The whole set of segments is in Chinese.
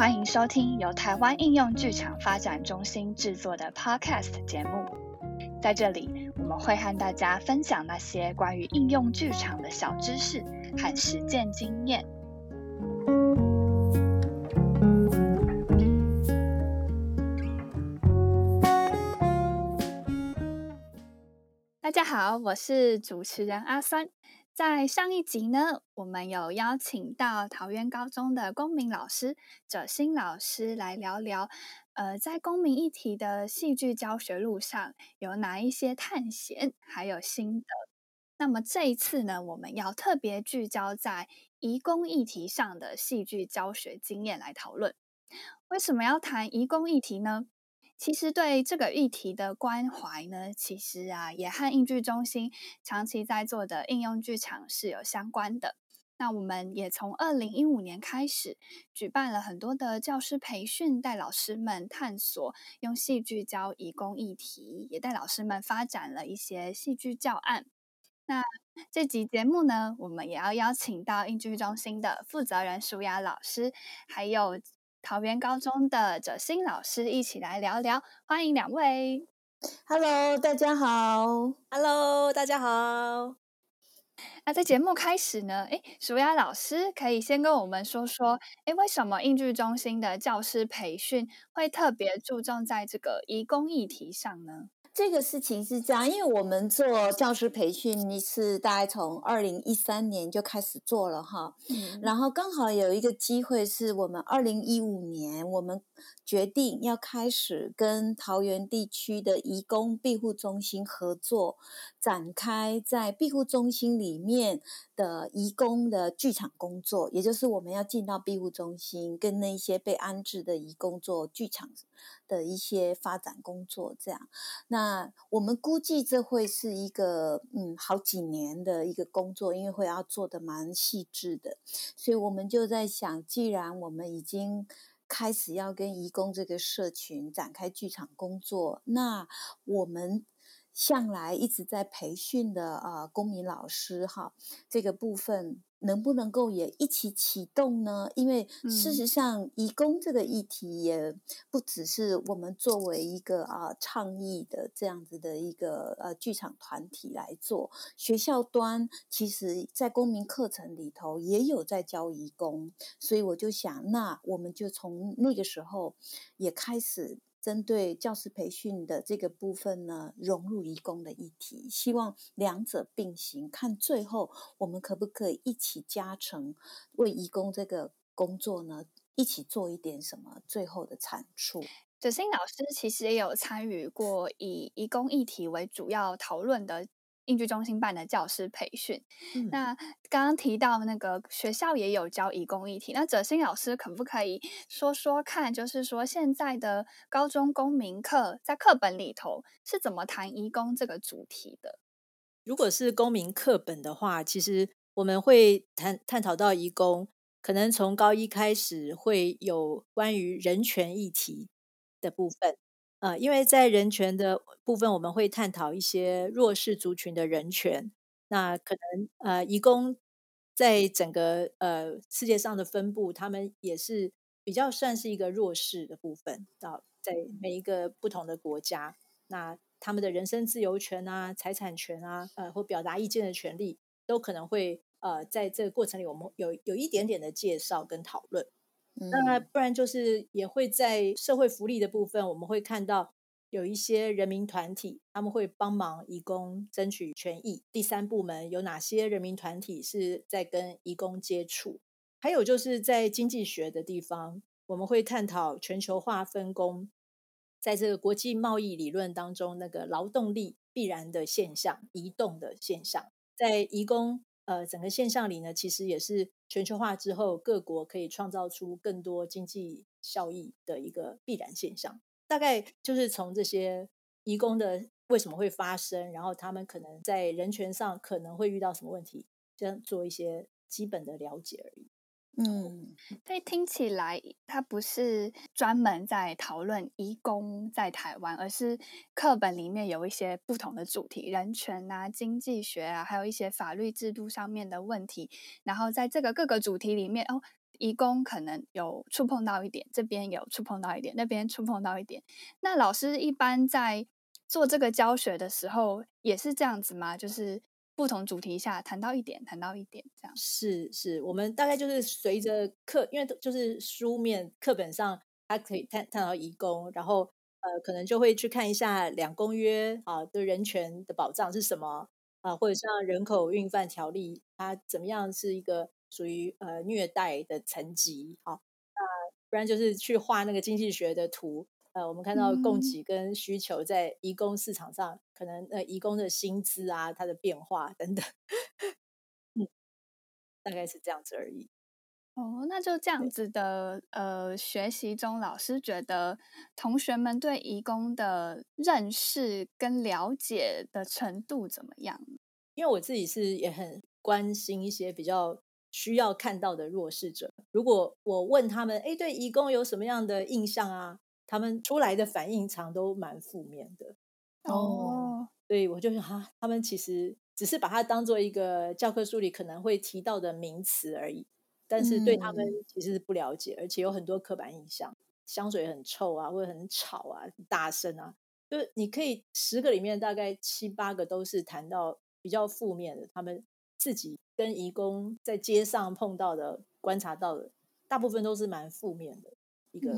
欢迎收听由台湾应用剧场发展中心制作的 Podcast 节目。在这里，我们会和大家分享那些关于应用剧场的小知识和实践经验。大家好，我是主持人阿酸。在上一集呢，我们有邀请到桃园高中的公民老师哲新老师来聊聊，呃，在公民议题的戏剧教学路上有哪一些探险，还有心得。那么这一次呢，我们要特别聚焦在移工议题上的戏剧教学经验来讨论。为什么要谈移工议题呢？其实对这个议题的关怀呢，其实啊也和应剧中心长期在做的应用剧场是有相关的。那我们也从二零一五年开始举办了很多的教师培训，带老师们探索用戏剧教移工议题，也带老师们发展了一些戏剧教案。那这集节目呢，我们也要邀请到应剧中心的负责人舒雅老师，还有。桃园高中的哲新老师一起来聊聊，欢迎两位。Hello，大家好。Hello，大家好。那在节目开始呢，哎，舒雅老师可以先跟我们说说，哎，为什么应剧中心的教师培训会特别注重在这个移工议题上呢？这个事情是这样，因为我们做教师培训，你是大概从二零一三年就开始做了哈，然后刚好有一个机会，是我们二零一五年我们。决定要开始跟桃园地区的移工庇护中心合作，展开在庇护中心里面的移工的剧场工作，也就是我们要进到庇护中心，跟那些被安置的移工做剧场的一些发展工作。这样，那我们估计这会是一个嗯好几年的一个工作，因为会要做的蛮细致的，所以我们就在想，既然我们已经。开始要跟义工这个社群展开剧场工作，那我们向来一直在培训的啊公民老师哈，这个部分。能不能够也一起启动呢？因为事实上，移工这个议题也不只是我们作为一个啊倡议的这样子的一个呃剧场团体来做。学校端其实在公民课程里头也有在教移工，所以我就想，那我们就从那个时候也开始。针对教师培训的这个部分呢，融入义工的议题，希望两者并行，看最后我们可不可以一起加成，为义工这个工作呢，一起做一点什么最后的产出。哲新老师其实也有参与过以义工议题为主要讨论的。应剧中心办的教师培训，那刚刚提到那个学校也有教移工议题，那哲新老师可不可以说说看，就是说现在的高中公民课在课本里头是怎么谈移工这个主题的？如果是公民课本的话，其实我们会探探讨到移工，可能从高一开始会有关于人权议题的部分。呃，因为在人权的部分，我们会探讨一些弱势族群的人权。那可能呃，移工在整个呃世界上的分布，他们也是比较算是一个弱势的部分。到在每一个不同的国家，那他们的人身自由权啊、财产权啊，呃，或表达意见的权利，都可能会呃在这个过程里，我们有有一点点的介绍跟讨论。那不然就是也会在社会福利的部分，我们会看到有一些人民团体，他们会帮忙移工争取权益。第三部门有哪些人民团体是在跟移工接触？还有就是在经济学的地方，我们会探讨全球化分工，在这个国际贸易理论当中，那个劳动力必然的现象、移动的现象，在移工。呃，整个现象里呢，其实也是全球化之后各国可以创造出更多经济效益的一个必然现象。大概就是从这些移工的为什么会发生，然后他们可能在人权上可能会遇到什么问题，这样做一些基本的了解而已。嗯，所以听起来它不是专门在讨论移工在台湾，而是课本里面有一些不同的主题，人权啊、经济学啊，还有一些法律制度上面的问题。然后在这个各个主题里面，哦，义工可能有触碰到一点，这边有触碰到一点，那边触碰到一点。那老师一般在做这个教学的时候也是这样子吗？就是不同主题下谈到一点，谈到一点这样。是是，我们大概就是随着课，因为就是书面课本上，它可以探探讨义工，然后呃，可能就会去看一下两公约啊的人权的保障是什么啊，或者像人口运贩条例，它怎么样是一个属于呃虐待的层级啊？那不然就是去画那个经济学的图。呃，我们看到供给跟需求在移工市场上，可能呃移工的薪资啊，它的变化等等，嗯，大概是这样子而已。哦，那就这样子的呃学习中，老师觉得同学们对移工的认识跟了解的程度怎么样？因为我自己是也很关心一些比较需要看到的弱势者。如果我问他们，哎，对移工有什么样的印象啊？他们出来的反应常都蛮负面的。哦，所以我就想哈，他们其实只是把它当做一个教科书里可能会提到的名词而已，但是对他们其实是不了解，而且有很多刻板印象，香水很臭啊，或者很吵啊，大声啊，就是你可以十个里面大概七八个都是谈到比较负面的，他们自己跟义工在街上碰到的、观察到的，大部分都是蛮负面的。一个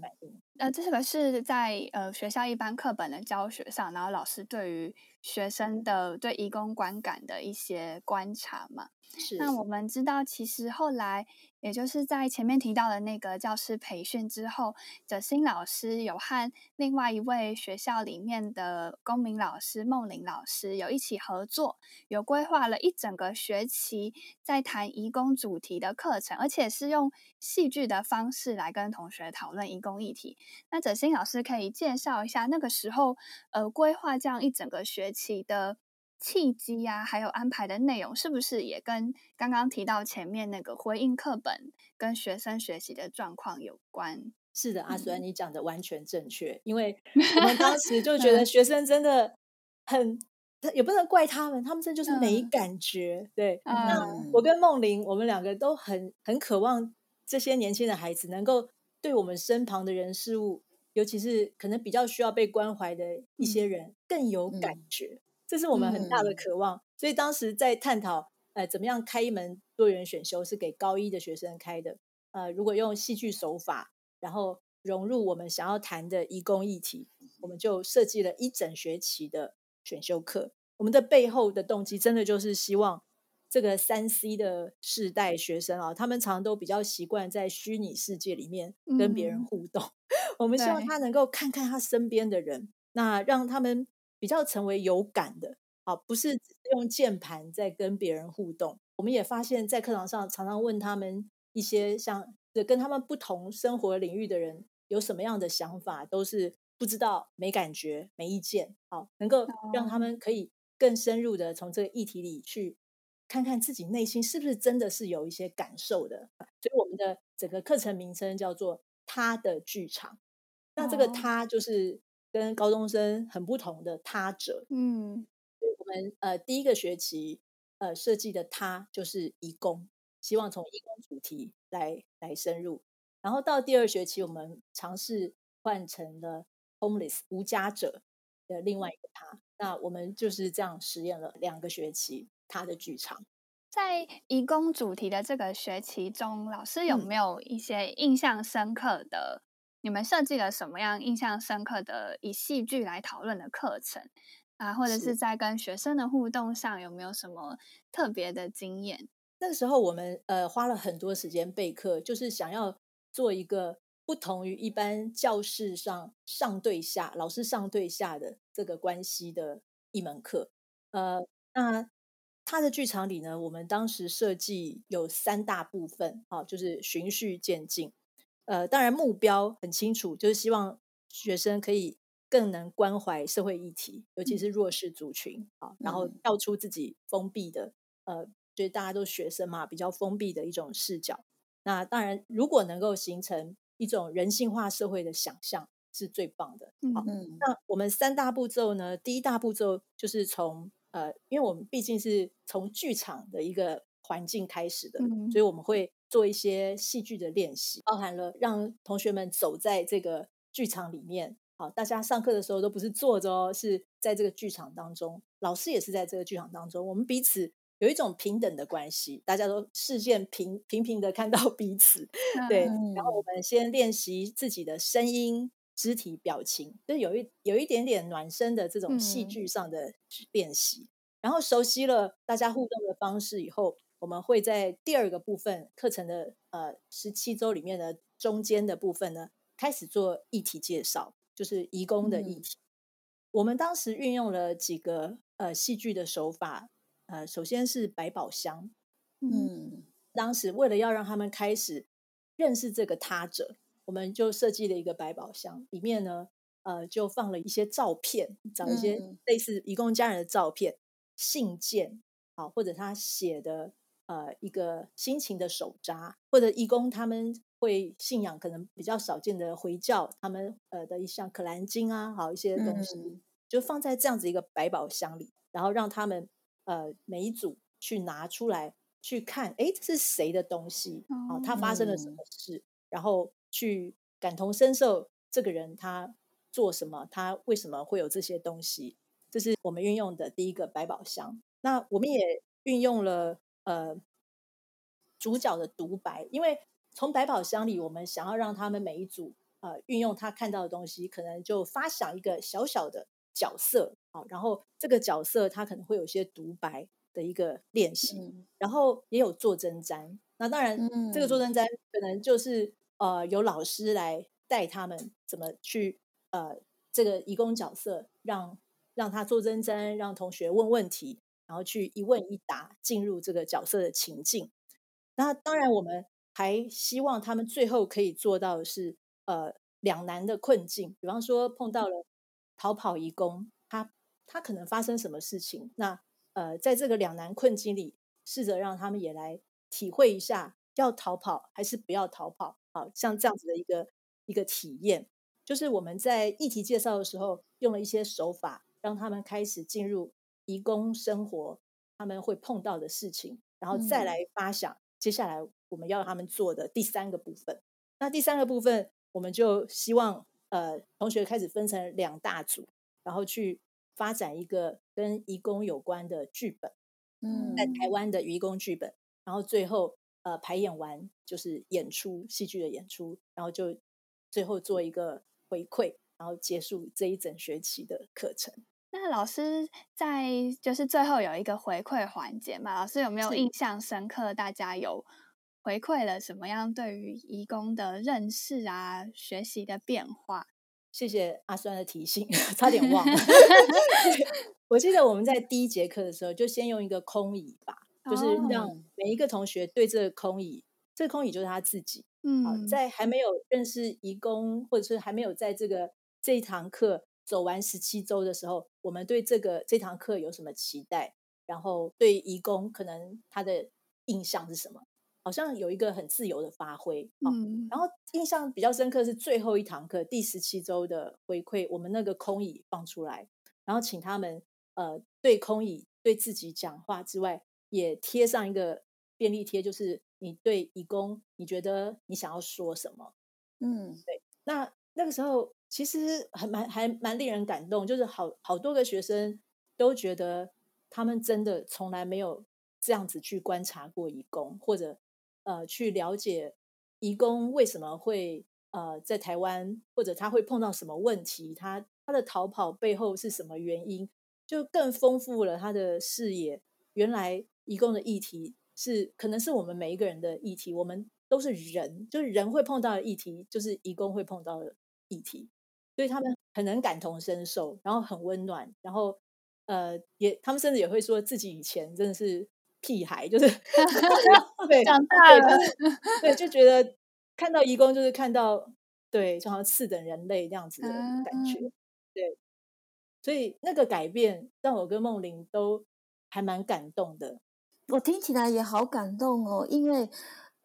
反应，呃这个是在呃学校一般课本的教学上，然后老师对于学生的对移工观感的一些观察嘛。是。那我们知道，其实后来。也就是在前面提到的那个教师培训之后，哲新老师有和另外一位学校里面的公民老师梦玲老师有一起合作，有规划了一整个学期在谈移工主题的课程，而且是用戏剧的方式来跟同学讨论移工议题。那哲新老师可以介绍一下那个时候呃规划这样一整个学期的。契机呀，还有安排的内容，是不是也跟刚刚提到前面那个回应课本跟学生学习的状况有关？是的，阿孙，你讲的完全正确。因为 我们当时就觉得学生真的很，也不能怪他们，他们这就是没感觉。对，那我跟梦玲，我们两个都很很渴望这些年轻的孩子能够对我们身旁的人事物，尤其是可能比较需要被关怀的一些人更有感觉。这是我们很大的渴望，所以当时在探讨，呃，怎么样开一门多元选修是给高一的学生开的，呃，如果用戏剧手法，然后融入我们想要谈的义工议题，我们就设计了一整学期的选修课。我们的背后的动机，真的就是希望这个三 C 的世代学生啊，他们常常都比较习惯在虚拟世界里面跟别人互动，我们希望他能够看看他身边的人，那让他们。比较成为有感的，啊，不是只是用键盘在跟别人互动。我们也发现，在课堂上常常问他们一些像跟他们不同生活领域的人有什么样的想法，都是不知道、没感觉、没意见。好，能够让他们可以更深入的从这个议题里去看看自己内心是不是真的是有一些感受的。所以，我们的整个课程名称叫做“他的剧场”。那这个“他”就是。跟高中生很不同的他者，嗯，我们呃第一个学期呃设计的他就是义工，希望从义工主题来来深入，然后到第二学期我们尝试换成了 homeless 无家者的另外一个他，那我们就是这样实验了两个学期他的剧场，在义工主题的这个学期中，老师有没有一些印象深刻的？你们设计了什么样印象深刻的以戏剧来讨论的课程啊？或者是在跟学生的互动上有没有什么特别的经验？那个时候我们呃花了很多时间备课，就是想要做一个不同于一般教室上上对下老师上对下的这个关系的一门课。呃，那他的剧场里呢，我们当时设计有三大部分，啊，就是循序渐进。呃，当然目标很清楚，就是希望学生可以更能关怀社会议题，尤其是弱势族群啊，然后跳出自己封闭的，呃，就是大家都学生嘛，比较封闭的一种视角。那当然，如果能够形成一种人性化社会的想象，是最棒的。好，那我们三大步骤呢？第一大步骤就是从呃，因为我们毕竟是从剧场的一个环境开始的，所以我们会做一些戏剧的练习，包含了让同学们走在这个剧场里面。好，大家上课的时候都不是坐着哦，是在这个剧场当中，老师也是在这个剧场当中，我们彼此有一种平等的关系，大家都视线平平平的看到 彼此。对，然后我们先练习自己的声音、肢体表情，就有一有一点点暖身的这种戏剧上的练习。然后熟悉了大家互动的方式以后，我们会在第二个部分课程的呃十七周里面的中间的部分呢，开始做议题介绍。就是移工的议题，我们当时运用了几个呃戏剧的手法，呃，首先是百宝箱，嗯，当时为了要让他们开始认识这个他者，我们就设计了一个百宝箱，里面呢，呃，就放了一些照片，找一些类似移工家人的照片、信件，好，或者他写的呃一个心情的手札，或者义工他们。会信仰可能比较少见的回教，他们呃的一项可兰经啊，好一些东西，就放在这样子一个百宝箱里，然后让他们呃每一组去拿出来去看，哎，这是谁的东西？哦，他发生了什么事？然后去感同身受这个人他做什么，他为什么会有这些东西？这是我们运用的第一个百宝箱。那我们也运用了呃主角的独白，因为。从百宝箱里，我们想要让他们每一组呃运用他看到的东西，可能就发想一个小小的角色啊，然后这个角色他可能会有些独白的一个练习，然后也有做真毡。那当然，这个做真毡可能就是呃有老师来带他们怎么去呃这个义工角色，让让他做真毡，让同学问问题，然后去一问一答，进入这个角色的情境。那当然我们。还希望他们最后可以做到的是，呃，两难的困境。比方说碰到了逃跑移工，他他可能发生什么事情？那呃，在这个两难困境里，试着让他们也来体会一下，要逃跑还是不要逃跑？好像这样子的一个一个体验，就是我们在议题介绍的时候，用了一些手法，让他们开始进入移工生活，他们会碰到的事情，然后再来发想接下来。我们要他们做的第三个部分，那第三个部分，我们就希望呃同学开始分成两大组，然后去发展一个跟移工有关的剧本，嗯，在台湾的移工剧本，然后最后呃排演完就是演出戏剧的演出，然后就最后做一个回馈，然后结束这一整学期的课程。那老师在就是最后有一个回馈环节嘛？老师有没有印象深刻？大家有？回馈了什么样对于义工的认识啊、学习的变化？谢谢阿酸的提醒，差点忘了。我记得我们在第一节课的时候，就先用一个空椅吧，就是让每一个同学对这个空椅，这个空椅就是他自己。嗯，在还没有认识义工，或者是还没有在这个这一堂课走完十七周的时候，我们对这个这堂课有什么期待？然后对义工可能他的印象是什么？好像有一个很自由的发挥，嗯，然后印象比较深刻是最后一堂课第十七周的回馈，我们那个空椅放出来，然后请他们呃对空椅对自己讲话之外，也贴上一个便利贴，就是你对义工你觉得你想要说什么？嗯，对，那那个时候其实还蛮还蛮令人感动，就是好好多个学生都觉得他们真的从来没有这样子去观察过义工，或者。呃，去了解移工为什么会呃在台湾，或者他会碰到什么问题，他他的逃跑背后是什么原因，就更丰富了他的视野。原来移工的议题是可能是我们每一个人的议题，我们都是人，就是人会碰到的议题，就是移工会碰到的议题，所以他们很能感同身受，然后很温暖，然后呃也他们甚至也会说自己以前真的是。屁孩就是 对长大了，对就觉得看到义工就是看到对，就好像次等人类这样子的感觉，对，所以那个改变让我跟梦玲都还蛮感动的。我听起来也好感动哦，因为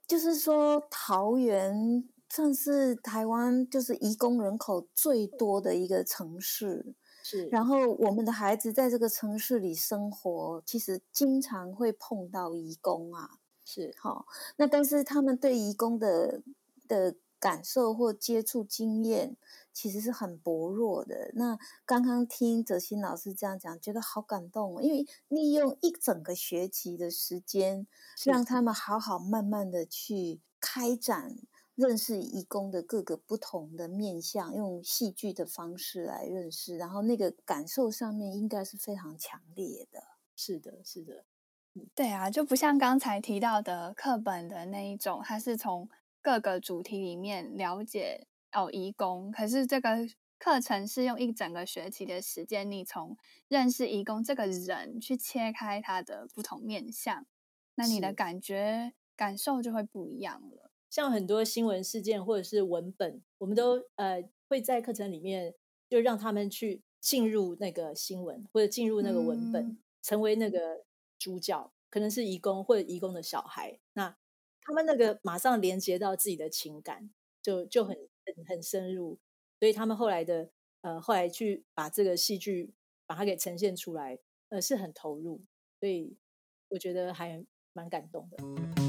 就是说桃园算是台湾就是移工人口最多的一个城市。是，然后我们的孩子在这个城市里生活，其实经常会碰到移工啊。是好，那但是他们对移工的的感受或接触经验其实是很薄弱的。那刚刚听哲新老师这样讲，觉得好感动哦，因为利用一整个学期的时间，让他们好好慢慢的去开展。认识义工的各个不同的面相，用戏剧的方式来认识，然后那个感受上面应该是非常强烈的。是的，是的，对啊，就不像刚才提到的课本的那一种，它是从各个主题里面了解哦义工，可是这个课程是用一整个学期的时间，你从认识义工这个人去切开他的不同面相，那你的感觉感受就会不一样了。像很多新闻事件或者是文本，我们都呃会在课程里面就让他们去进入那个新闻或者进入那个文本，成为那个主角，可能是义工或者义工的小孩，那他们那个马上连接到自己的情感，就就很很很深入，所以他们后来的呃后来去把这个戏剧把它给呈现出来，呃是很投入，所以我觉得还蛮感动的。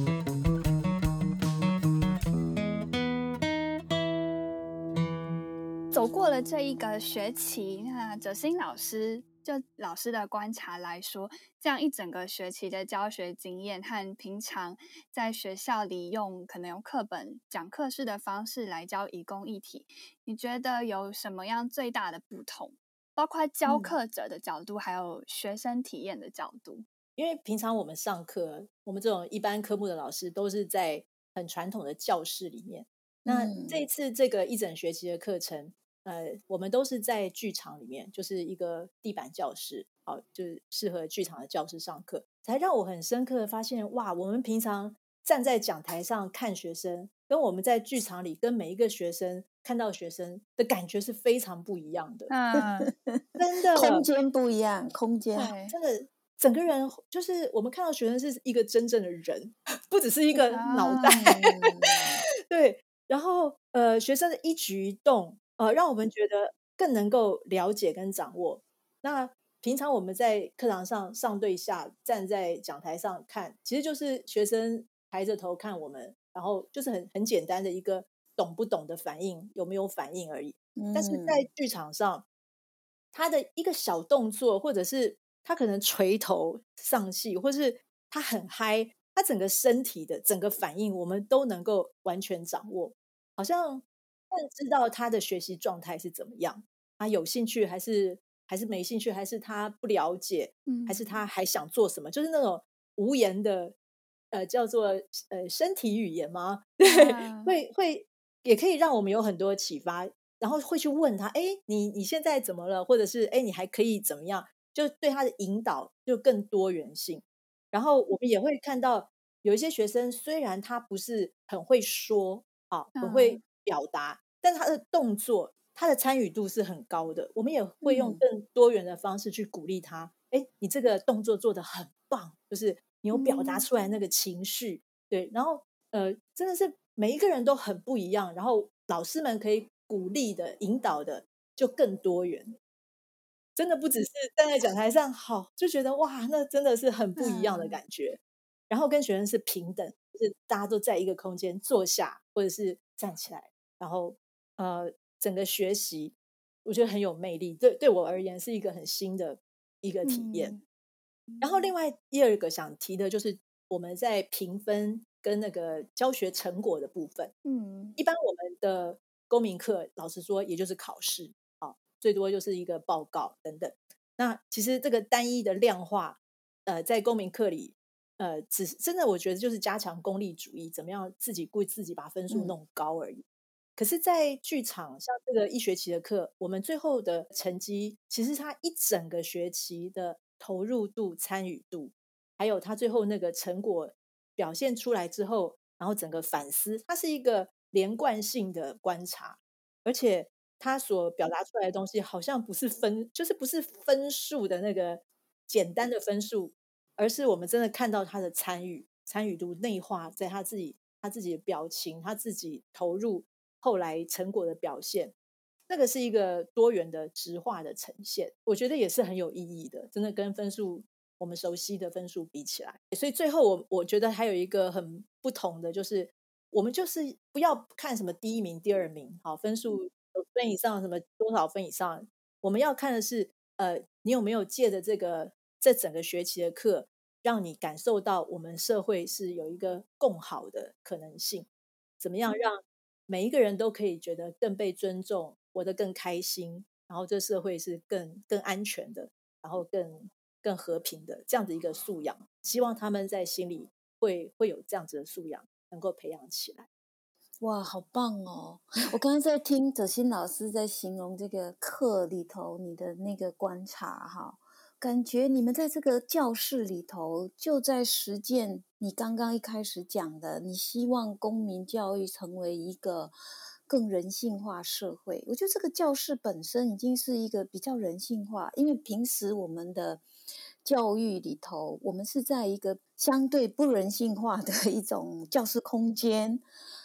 走过了这一个学期，那哲新老师就老师的观察来说，这样一整个学期的教学经验和平常在学校里用可能用课本讲课式的方式来教移工议题，你觉得有什么样最大的不同？包括教课者的角度，还有学生体验的角度。因为平常我们上课，我们这种一般科目的老师都是在很传统的教室里面。那这次这个一整学期的课程。呃，我们都是在剧场里面，就是一个地板教室，好，就是适合剧场的教室上课，才让我很深刻的发现，哇，我们平常站在讲台上看学生，跟我们在剧场里跟每一个学生看到学生的感觉是非常不一样的。嗯，真的，空间不一样，空间真的，整个人就是我们看到学生是一个真正的人，不只是一个脑袋。对，然后呃，学生的一举一动。呃，让我们觉得更能够了解跟掌握。那平常我们在课堂上上对下，站在讲台上看，其实就是学生抬着头看我们，然后就是很很简单的一个懂不懂的反应，有没有反应而已。但是在剧场上，他的一个小动作，或者是他可能垂头丧气，或是他很嗨，他整个身体的整个反应，我们都能够完全掌握，好像。更知道他的学习状态是怎么样，他有兴趣还是还是没兴趣，还是他不了解，还是他还想做什么？就是那种无言的，呃，叫做呃身体语言吗？对，会会也可以让我们有很多启发，然后会去问他，哎，你你现在怎么了？或者是哎，你还可以怎么样？就对他的引导就更多元性。然后我们也会看到有一些学生，虽然他不是很会说啊，很会。表达，但他的动作，他的参与度是很高的。我们也会用更多元的方式去鼓励他。哎，你这个动作做的很棒，就是你有表达出来那个情绪，对。然后，呃，真的是每一个人都很不一样。然后，老师们可以鼓励的、引导的就更多元。真的不只是站在讲台上，好就觉得哇，那真的是很不一样的感觉。然后跟学生是平等，就是大家都在一个空间坐下，或者是站起来。然后，呃，整个学习我觉得很有魅力，对对我而言是一个很新的一个体验。然后，另外第二个想提的就是我们在评分跟那个教学成果的部分。嗯，一般我们的公民课，老实说，也就是考试，啊，最多就是一个报告等等。那其实这个单一的量化，呃，在公民课里，呃，只是真的，我觉得就是加强功利主义，怎么样自己故意自己把分数弄高而已。可是，在剧场像这个一学期的课，我们最后的成绩，其实他一整个学期的投入度、参与度，还有他最后那个成果表现出来之后，然后整个反思，它是一个连贯性的观察，而且他所表达出来的东西，好像不是分，就是不是分数的那个简单的分数，而是我们真的看到他的参与、参与度内化在他自己、他自己的表情、他自己投入。后来成果的表现，那个是一个多元的直化的呈现，我觉得也是很有意义的。真的跟分数我们熟悉的分数比起来。所以最后我我觉得还有一个很不同的，就是我们就是不要看什么第一名、第二名，好分数九分以上，什么多少分以上，我们要看的是，呃，你有没有借着这个这整个学期的课，让你感受到我们社会是有一个共好的可能性，怎么样让每一个人都可以觉得更被尊重，活得更开心，然后这社会是更更安全的，然后更更和平的这样的一个素养，希望他们在心里会会有这样子的素养，能够培养起来。哇，好棒哦！我刚刚在听哲新老师在形容这个课里头你的那个观察哈。感觉你们在这个教室里头就在实践你刚刚一开始讲的，你希望公民教育成为一个更人性化社会。我觉得这个教室本身已经是一个比较人性化，因为平时我们的教育里头，我们是在一个相对不人性化的 一种教室空间，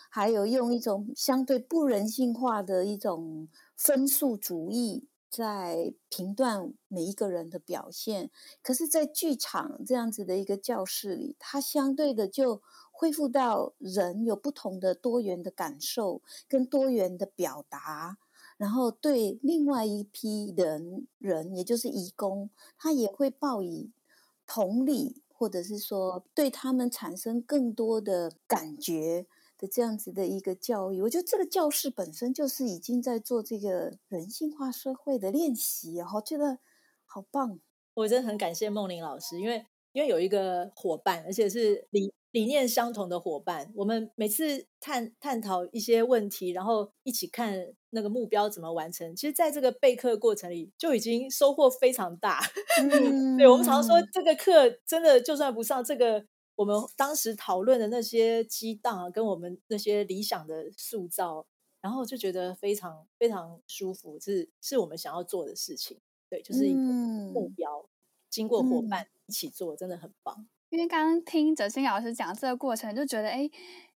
还有用一种相对不人性化的一种分数主义。在评断每一个人的表现，可是，在剧场这样子的一个教室里，它相对的就恢复到人有不同的多元的感受跟多元的表达，然后对另外一批人人，也就是义工，他也会报以同理，或者是说对他们产生更多的感觉。的这样子的一个教育，我觉得这个教室本身就是已经在做这个人性化社会的练习，我觉得好棒。我真的很感谢梦玲老师，因为因为有一个伙伴，而且是理理念相同的伙伴，我们每次探探讨一些问题，然后一起看那个目标怎么完成。其实，在这个备课过程里，就已经收获非常大。对我们常说，这个课真的就算不上这个。我们当时讨论的那些激荡啊，跟我们那些理想的塑造，然后就觉得非常非常舒服，是是我们想要做的事情。对，就是一个目标，经过伙伴一起做，真的很棒。因为刚刚听哲新老师讲这个过程，就觉得哎，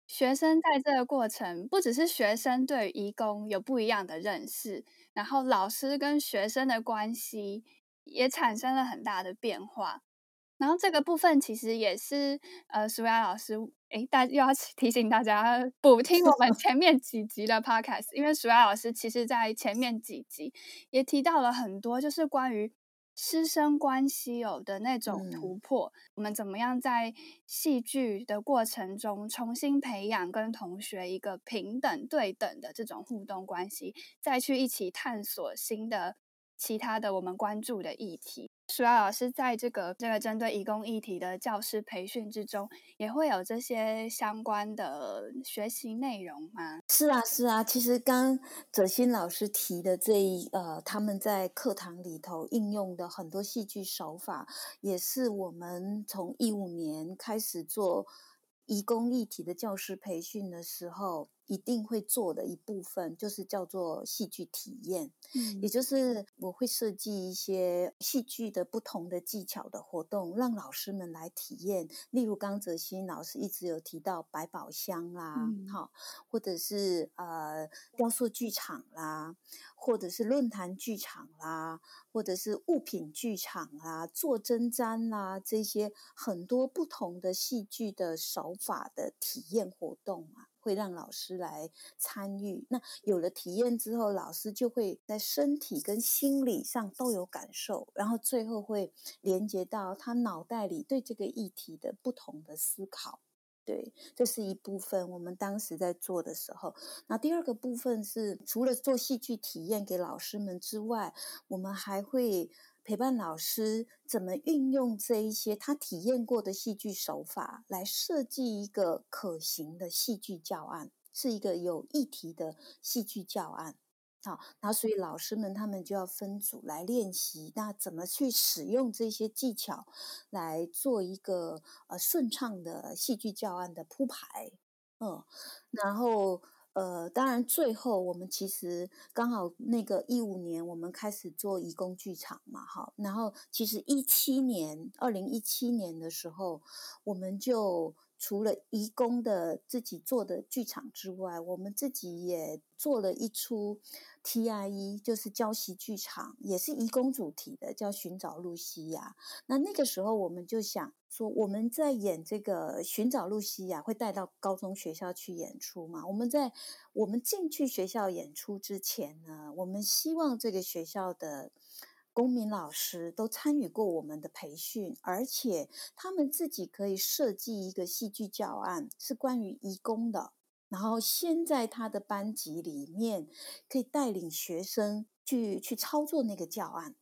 学生在这个过程，不只是学生对义工有不一样的认识，然后老师跟学生的关系也产生了很大的变化。然后这个部分其实也是，呃，苏雅老师，诶，大又要提醒大家补听我们前面几集的 podcast，因为苏雅老师其实在前面几集也提到了很多，就是关于师生关系有的那种突破，我们怎么样在戏剧的过程中重新培养跟同学一个平等对等的这种互动关系，再去一起探索新的其他的我们关注的议题。舒雅老师在这个这个针对义工议题的教师培训之中，也会有这些相关的学习内容吗？是啊，是啊。其实刚哲新老师提的这一呃，他们在课堂里头应用的很多戏剧手法，也是我们从一五年开始做义工议题的教师培训的时候。一定会做的一部分就是叫做戏剧体验，嗯，也就是我会设计一些戏剧的不同的技巧的活动，让老师们来体验。例如刚泽新老师一直有提到百宝箱啦，好，或者是呃雕塑剧场啦，或者是论坛剧场啦，或者是物品剧场啦，做针毡啦，这些很多不同的戏剧的手法的体验活动啊。会让老师来参与，那有了体验之后，老师就会在身体跟心理上都有感受，然后最后会连接到他脑袋里对这个议题的不同的思考。对，这是一部分我们当时在做的时候。那第二个部分是，除了做戏剧体验给老师们之外，我们还会。陪伴老师怎么运用这一些他体验过的戏剧手法，来设计一个可行的戏剧教案，是一个有议题的戏剧教案。好，那所以老师们他们就要分组来练习，那怎么去使用这些技巧来做一个呃顺畅的戏剧教案的铺排？嗯，然后。呃，当然，最后我们其实刚好那个一五年，我们开始做义工剧场嘛，哈。然后其实一七年，二零一七年的时候，我们就除了义工的自己做的剧场之外，我们自己也做了一出 TIE，就是交习剧场，也是义工主题的，叫《寻找露西亚》。那那个时候我们就想说，我们在演这个《寻找露西亚》，会带到高中学校去演出嘛？我们在我们进去学校演出之前呢，我们希望这个学校的。公民老师都参与过我们的培训，而且他们自己可以设计一个戏剧教案，是关于义工的。然后先在他的班级里面，可以带领学生去去操作那个教案，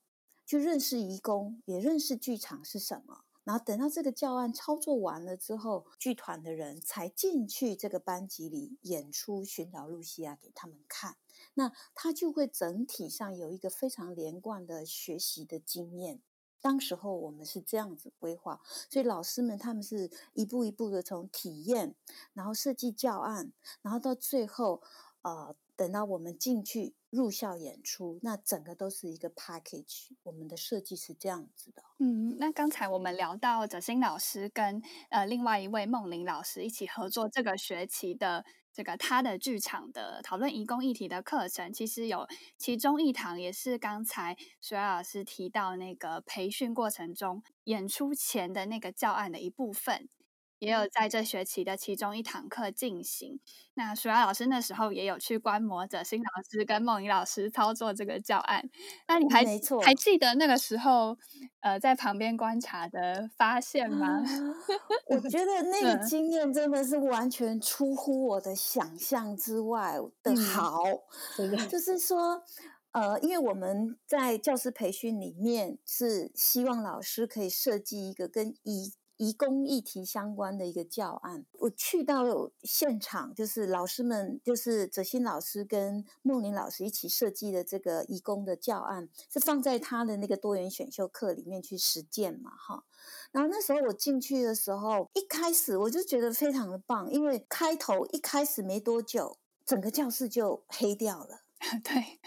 去认识义工，也认识剧场是什么。然后等到这个教案操作完了之后，剧团的人才进去这个班级里演出《寻找露西亚》给他们看。那他就会整体上有一个非常连贯的学习的经验。当时候我们是这样子规划，所以老师们他们是一步一步的从体验，然后设计教案，然后到最后，呃，等到我们进去入校演出，那整个都是一个 package。我们的设计是这样子的。嗯，那刚才我们聊到哲新老师跟呃另外一位梦玲老师一起合作这个学期的。这个他的剧场的讨论移工议题的课程，其实有其中一堂也是刚才水老师提到那个培训过程中演出前的那个教案的一部分。也有在这学期的其中一堂课进行。那舒雅老师那时候也有去观摩者新老师跟梦怡老师操作这个教案。那你还还记得那个时候呃在旁边观察的发现吗？我觉得 那个经验真的是完全出乎我的想象之外的好。就是说呃，因为我们在教师培训里面是希望老师可以设计一个跟一。移工议题相关的一个教案，我去到现场，就是老师们，就是哲新老师跟梦玲老师一起设计的这个移工的教案，是放在他的那个多元选修课里面去实践嘛，哈。然后那时候我进去的时候，一开始我就觉得非常的棒，因为开头一开始没多久，整个教室就黑掉了，对。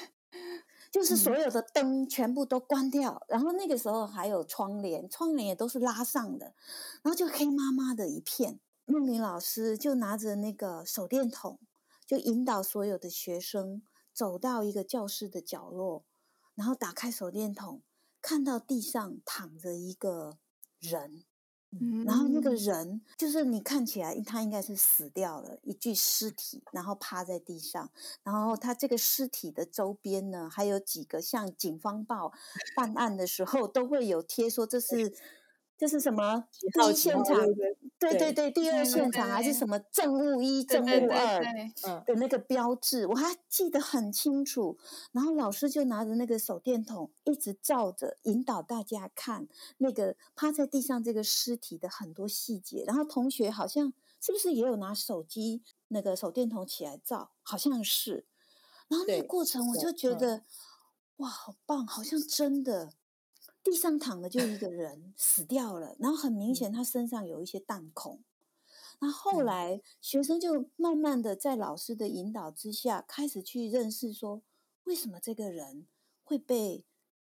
就是所有的灯全部都关掉，然后那个时候还有窗帘，窗帘也都是拉上的，然后就黑麻麻的一片。梦玲老师就拿着那个手电筒，就引导所有的学生走到一个教室的角落，然后打开手电筒，看到地上躺着一个人。然后那个人就是你看起来他应该是死掉了，一具尸体，然后趴在地上，然后他这个尸体的周边呢，还有几个像警方报办案的时候都会有贴说这是。这是什么第一现场？对对对，第二现场还是什么证物一、证物二的那个标志，我还记得很清楚。然后老师就拿着那个手电筒，一直照着引导大家看那个趴在地上这个尸体的很多细节。然后同学好像是不是也有拿手机那个手电筒起来照？好像是。然后那个过程我就觉得哇，好棒，好像真的。地上躺的就一个人死掉了，然后很明显他身上有一些弹孔。那后来学生就慢慢的在老师的引导之下，开始去认识说，为什么这个人会被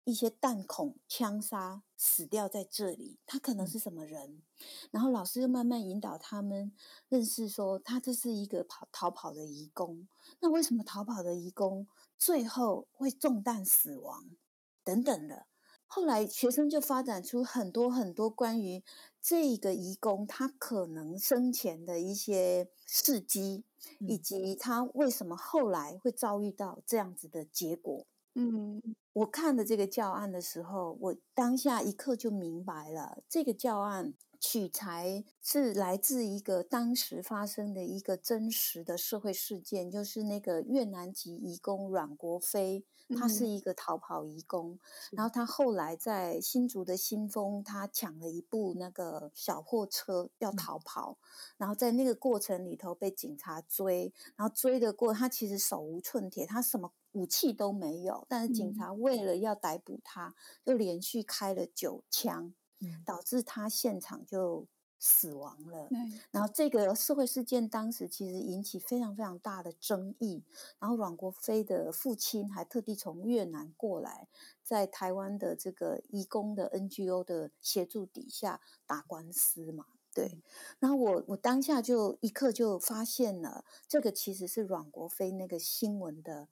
一些弹孔枪杀死掉在这里？他可能是什么人？然后老师又慢慢引导他们认识说，他这是一个跑逃跑的移工。那为什么逃跑的移工最后会中弹死亡？等等的。后来学生就发展出很多很多关于这个义工他可能生前的一些事迹，以及他为什么后来会遭遇到这样子的结果。嗯，我看的这个教案的时候，我当下一刻就明白了，这个教案。取材是来自一个当时发生的一个真实的社会事件，就是那个越南籍移工阮国飞，他是一个逃跑移工，然后他后来在新竹的新丰，他抢了一部那个小货车要逃跑，然后在那个过程里头被警察追，然后追得过他其实手无寸铁，他什么武器都没有，但是警察为了要逮捕他，就连续开了九枪。导致他现场就死亡了。然后这个社会事件当时其实引起非常非常大的争议。然后阮国飞的父亲还特地从越南过来，在台湾的这个义工的 NGO 的协助底下打官司嘛。对，然后我我当下就一刻就发现了，这个其实是阮国飞那个新闻的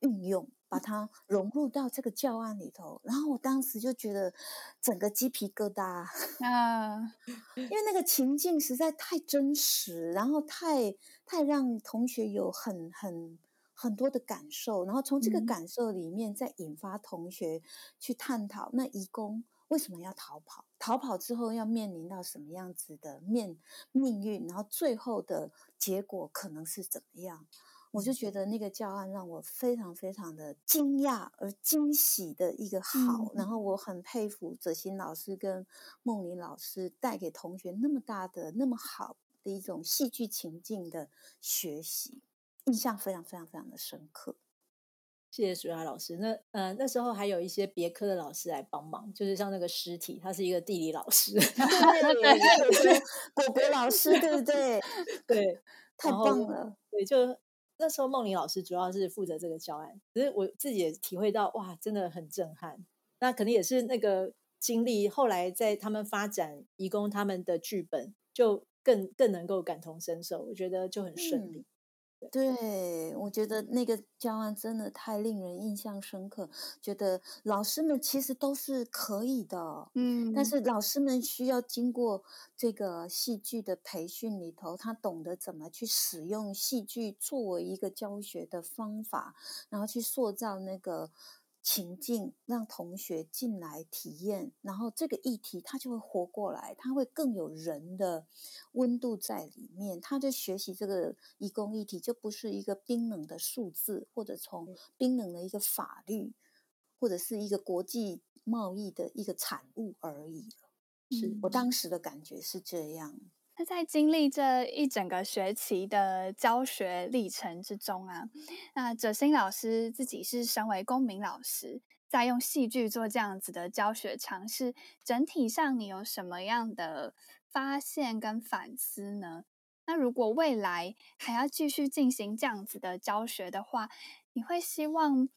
运用，把它融入到这个教案里头。然后我当时就觉得整个鸡皮疙瘩 啊，因为那个情境实在太真实，然后太太让同学有很很很多的感受，然后从这个感受里面再引发同学去探讨那移工。为什么要逃跑？逃跑之后要面临到什么样子的面命运？然后最后的结果可能是怎么样？我就觉得那个教案让我非常非常的惊讶而惊喜的一个好。然后我很佩服泽新老师跟梦玲老师带给同学那么大的那么好的一种戏剧情境的学习，印象非常非常非常的深刻。谢谢舒雅老师。那呃，那时候还有一些别科的老师来帮忙，就是像那个尸体，他是一个地理老师，对对对，果果老师，对不对？对，太棒了。对，就那时候梦玲老师主要是负责这个教案，可是我自己也体会到，哇，真的很震撼。那肯定也是那个经历，后来在他们发展移工他们的剧本，就更更能够感同身受，我觉得就很顺利。对，我觉得那个教案真的太令人印象深刻。觉得老师们其实都是可以的，嗯，但是老师们需要经过这个戏剧的培训里头，他懂得怎么去使用戏剧作为一个教学的方法，然后去塑造那个。情境让同学进来体验，然后这个议题他就会活过来，他会更有人的温度在里面。他的学习这个义工议题就不是一个冰冷的数字，或者从冰冷的一个法律，或者是一个国际贸易的一个产物而已了。是我当时的感觉是这样。那在经历这一整个学期的教学历程之中啊，那哲新老师自己是身为公民老师，在用戏剧做这样子的教学尝试，整体上你有什么样的发现跟反思呢？那如果未来还要继续进行这样子的教学的话，你会希望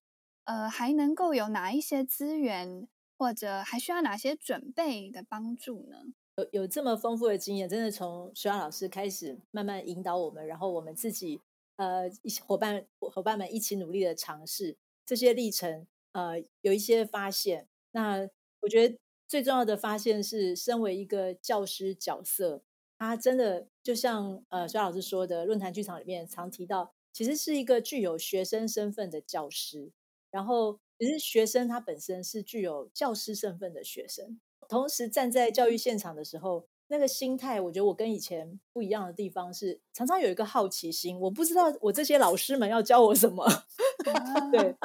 呃还能够有哪一些资源，或者还需要哪些准备的帮助呢？有有这么丰富的经验，真的从徐老师开始慢慢引导我们，然后我们自己呃一起伙伴伙伴们一起努力的尝试这些历程，呃有一些发现。那我觉得最重要的发现是，身为一个教师角色，他真的就像呃徐老师说的，论坛剧场里面常提到，其实是一个具有学生身份的教师，然后其实学生他本身是具有教师身份的学生。同时站在教育现场的时候，那个心态，我觉得我跟以前不一样的地方是，常常有一个好奇心，我不知道我这些老师们要教我什么。对，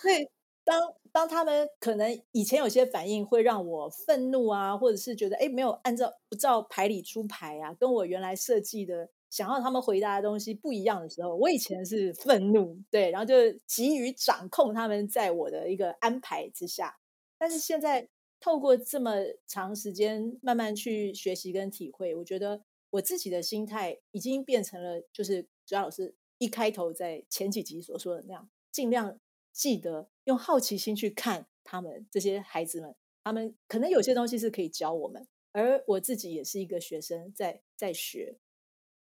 所以当当他们可能以前有些反应会让我愤怒啊，或者是觉得哎没有按照不照牌理出牌啊，跟我原来设计的想要他们回答的东西不一样的时候，我以前是愤怒，对，然后就急于掌控他们在我的一个安排之下，但是现在。透过这么长时间慢慢去学习跟体会，我觉得我自己的心态已经变成了，就是主要老师一开头在前几集所说的那样，尽量记得用好奇心去看他们这些孩子们，他们可能有些东西是可以教我们，而我自己也是一个学生，在在学，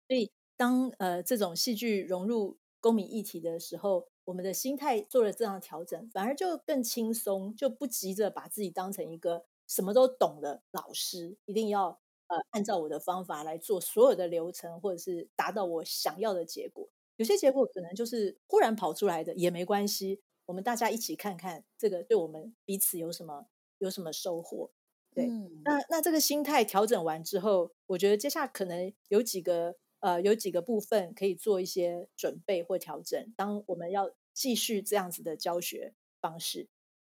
所以当呃这种戏剧融入公民议题的时候。我们的心态做了这样调整，反而就更轻松，就不急着把自己当成一个什么都懂的老师，一定要呃按照我的方法来做所有的流程，或者是达到我想要的结果。有些结果可能就是忽然跑出来的，也没关系。我们大家一起看看这个对我们彼此有什么有什么收获。对，那那这个心态调整完之后，我觉得接下来可能有几个。呃，有几个部分可以做一些准备或调整。当我们要继续这样子的教学方式，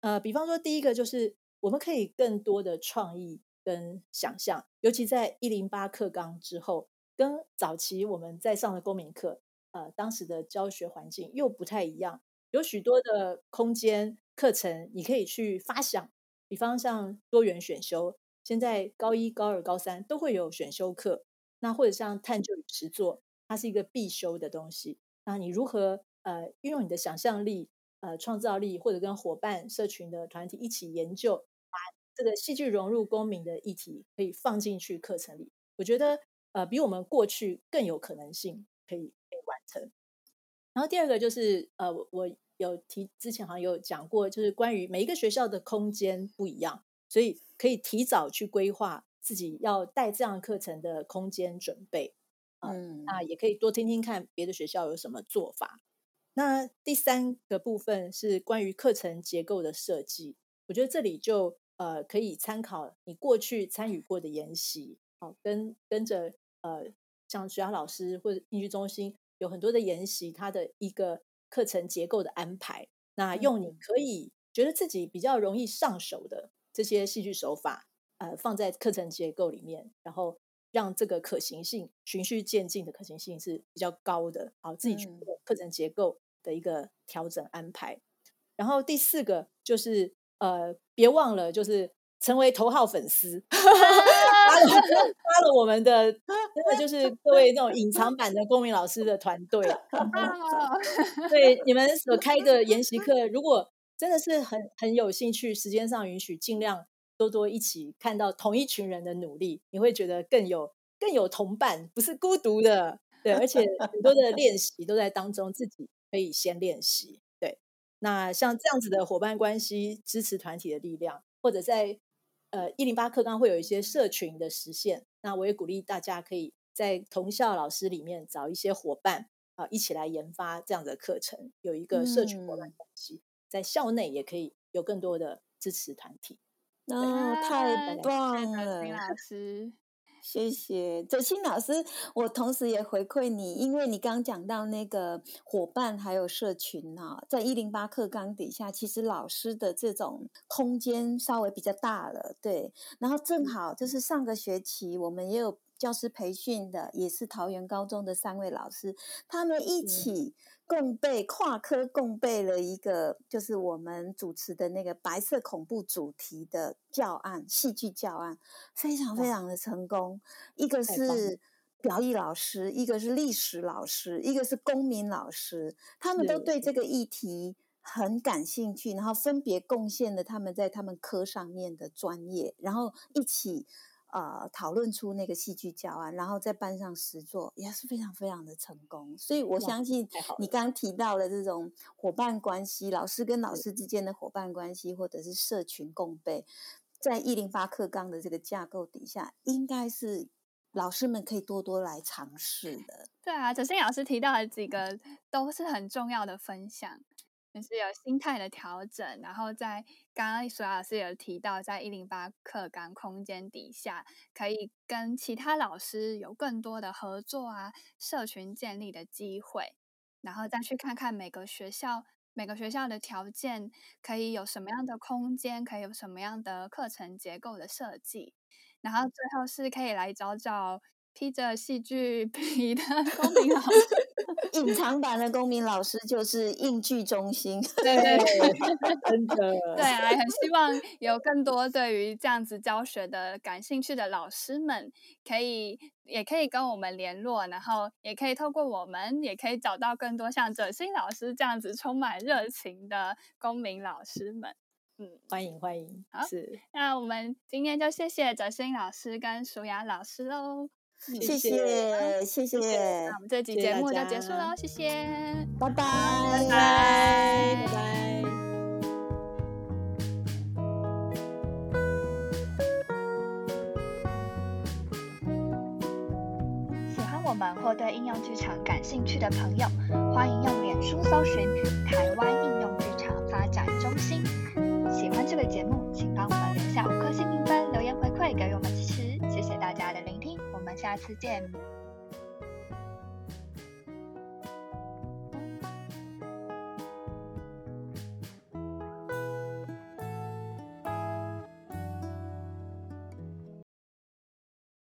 呃，比方说第一个就是我们可以更多的创意跟想象，尤其在一零八课纲之后，跟早期我们在上的公民课，呃，当时的教学环境又不太一样，有许多的空间课程你可以去发想，比方像多元选修，现在高一、高二、高三都会有选修课。那或者像探究与实作，它是一个必修的东西。那你如何呃运用你的想象力、呃创造力，或者跟伙伴、社群的团体一起研究，把这个戏剧融入公民的议题可以放进去课程里？我觉得呃比我们过去更有可能性可以可以完成。然后第二个就是呃我有提之前好像有讲过，就是关于每一个学校的空间不一样，所以可以提早去规划自己要带这样课程的空间准备。嗯，那也可以多听听看别的学校有什么做法。那第三个部分是关于课程结构的设计，我觉得这里就呃可以参考你过去参与过的研习，好跟跟着呃像学校老师或者应剧中心有很多的研习，它的一个课程结构的安排，那用你可以觉得自己比较容易上手的这些戏剧手法，呃放在课程结构里面，然后。让这个可行性循序渐进的可行性是比较高的，好，自己去做课程结构的一个调整安排。然后第四个就是呃，别忘了就是成为头号粉丝，发了发了我们的，真的就是各位那种隐藏版的公民老师的团队，对你们所开的研习课，如果真的是很很有兴趣，时间上允许，尽量。多多一起看到同一群人的努力，你会觉得更有更有同伴，不是孤独的。对，而且很多的练习都在当中，自己可以先练习。对，那像这样子的伙伴关系、支持团体的力量，或者在呃一零八课纲会有一些社群的实现，那我也鼓励大家可以在同校老师里面找一些伙伴啊，一起来研发这样的课程，有一个社群伙伴关系，在校内也可以有更多的支持团体。哦，太棒了，老师，谢谢泽清老师。我同时也回馈你，因为你刚讲到那个伙伴还有社群哈，在一零八课纲底下，其实老师的这种空间稍微比较大了，对。然后正好就是上个学期我们也有教师培训的，也是桃园高中的三位老师，他们一起。共备跨科共备了一个，就是我们主持的那个白色恐怖主题的教案，戏剧教案，非常非常的成功。一个是表艺老师，一个是历史老师，一个是公民老师，他们都对这个议题很感兴趣，然后分别贡献了他们在他们科上面的专业，然后一起。呃，讨论出那个戏剧教案，然后在班上实做，也是非常非常的成功。所以我相信你刚刚提到的这种伙伴关系，老师跟老师之间的伙伴关系，或者是社群共备，在一零八课纲的这个架构底下，应该是老师们可以多多来尝试的。对啊，哲欣老师提到的几个都是很重要的分享。就是有心态的调整，然后在刚刚苏老师有提到，在一零八课纲空间底下，可以跟其他老师有更多的合作啊，社群建立的机会，然后再去看看每个学校每个学校的条件可以有什么样的空间，可以有什么样的课程结构的设计，然后最后是可以来找找。披着戏剧 皮的公民老师，隐藏版的公民老师就是应剧中心。对对对，真的。对啊，很希望有更多对于这样子教学的感兴趣的老师们，可以也可以跟我们联络，然后也可以透过我们，也可以找到更多像哲新老师这样子充满热情的公民老师们。嗯，欢迎欢迎。好，是。那我们今天就谢谢哲新老师跟舒雅老师喽。谢谢谢谢，那我们这集节目就结束了，谢谢，拜拜拜拜拜拜。喜欢我们或对应用剧场感兴趣的朋友，欢迎用脸书搜寻“台湾应用剧场发展中心”。喜欢这个节目，请帮我们留下下次见。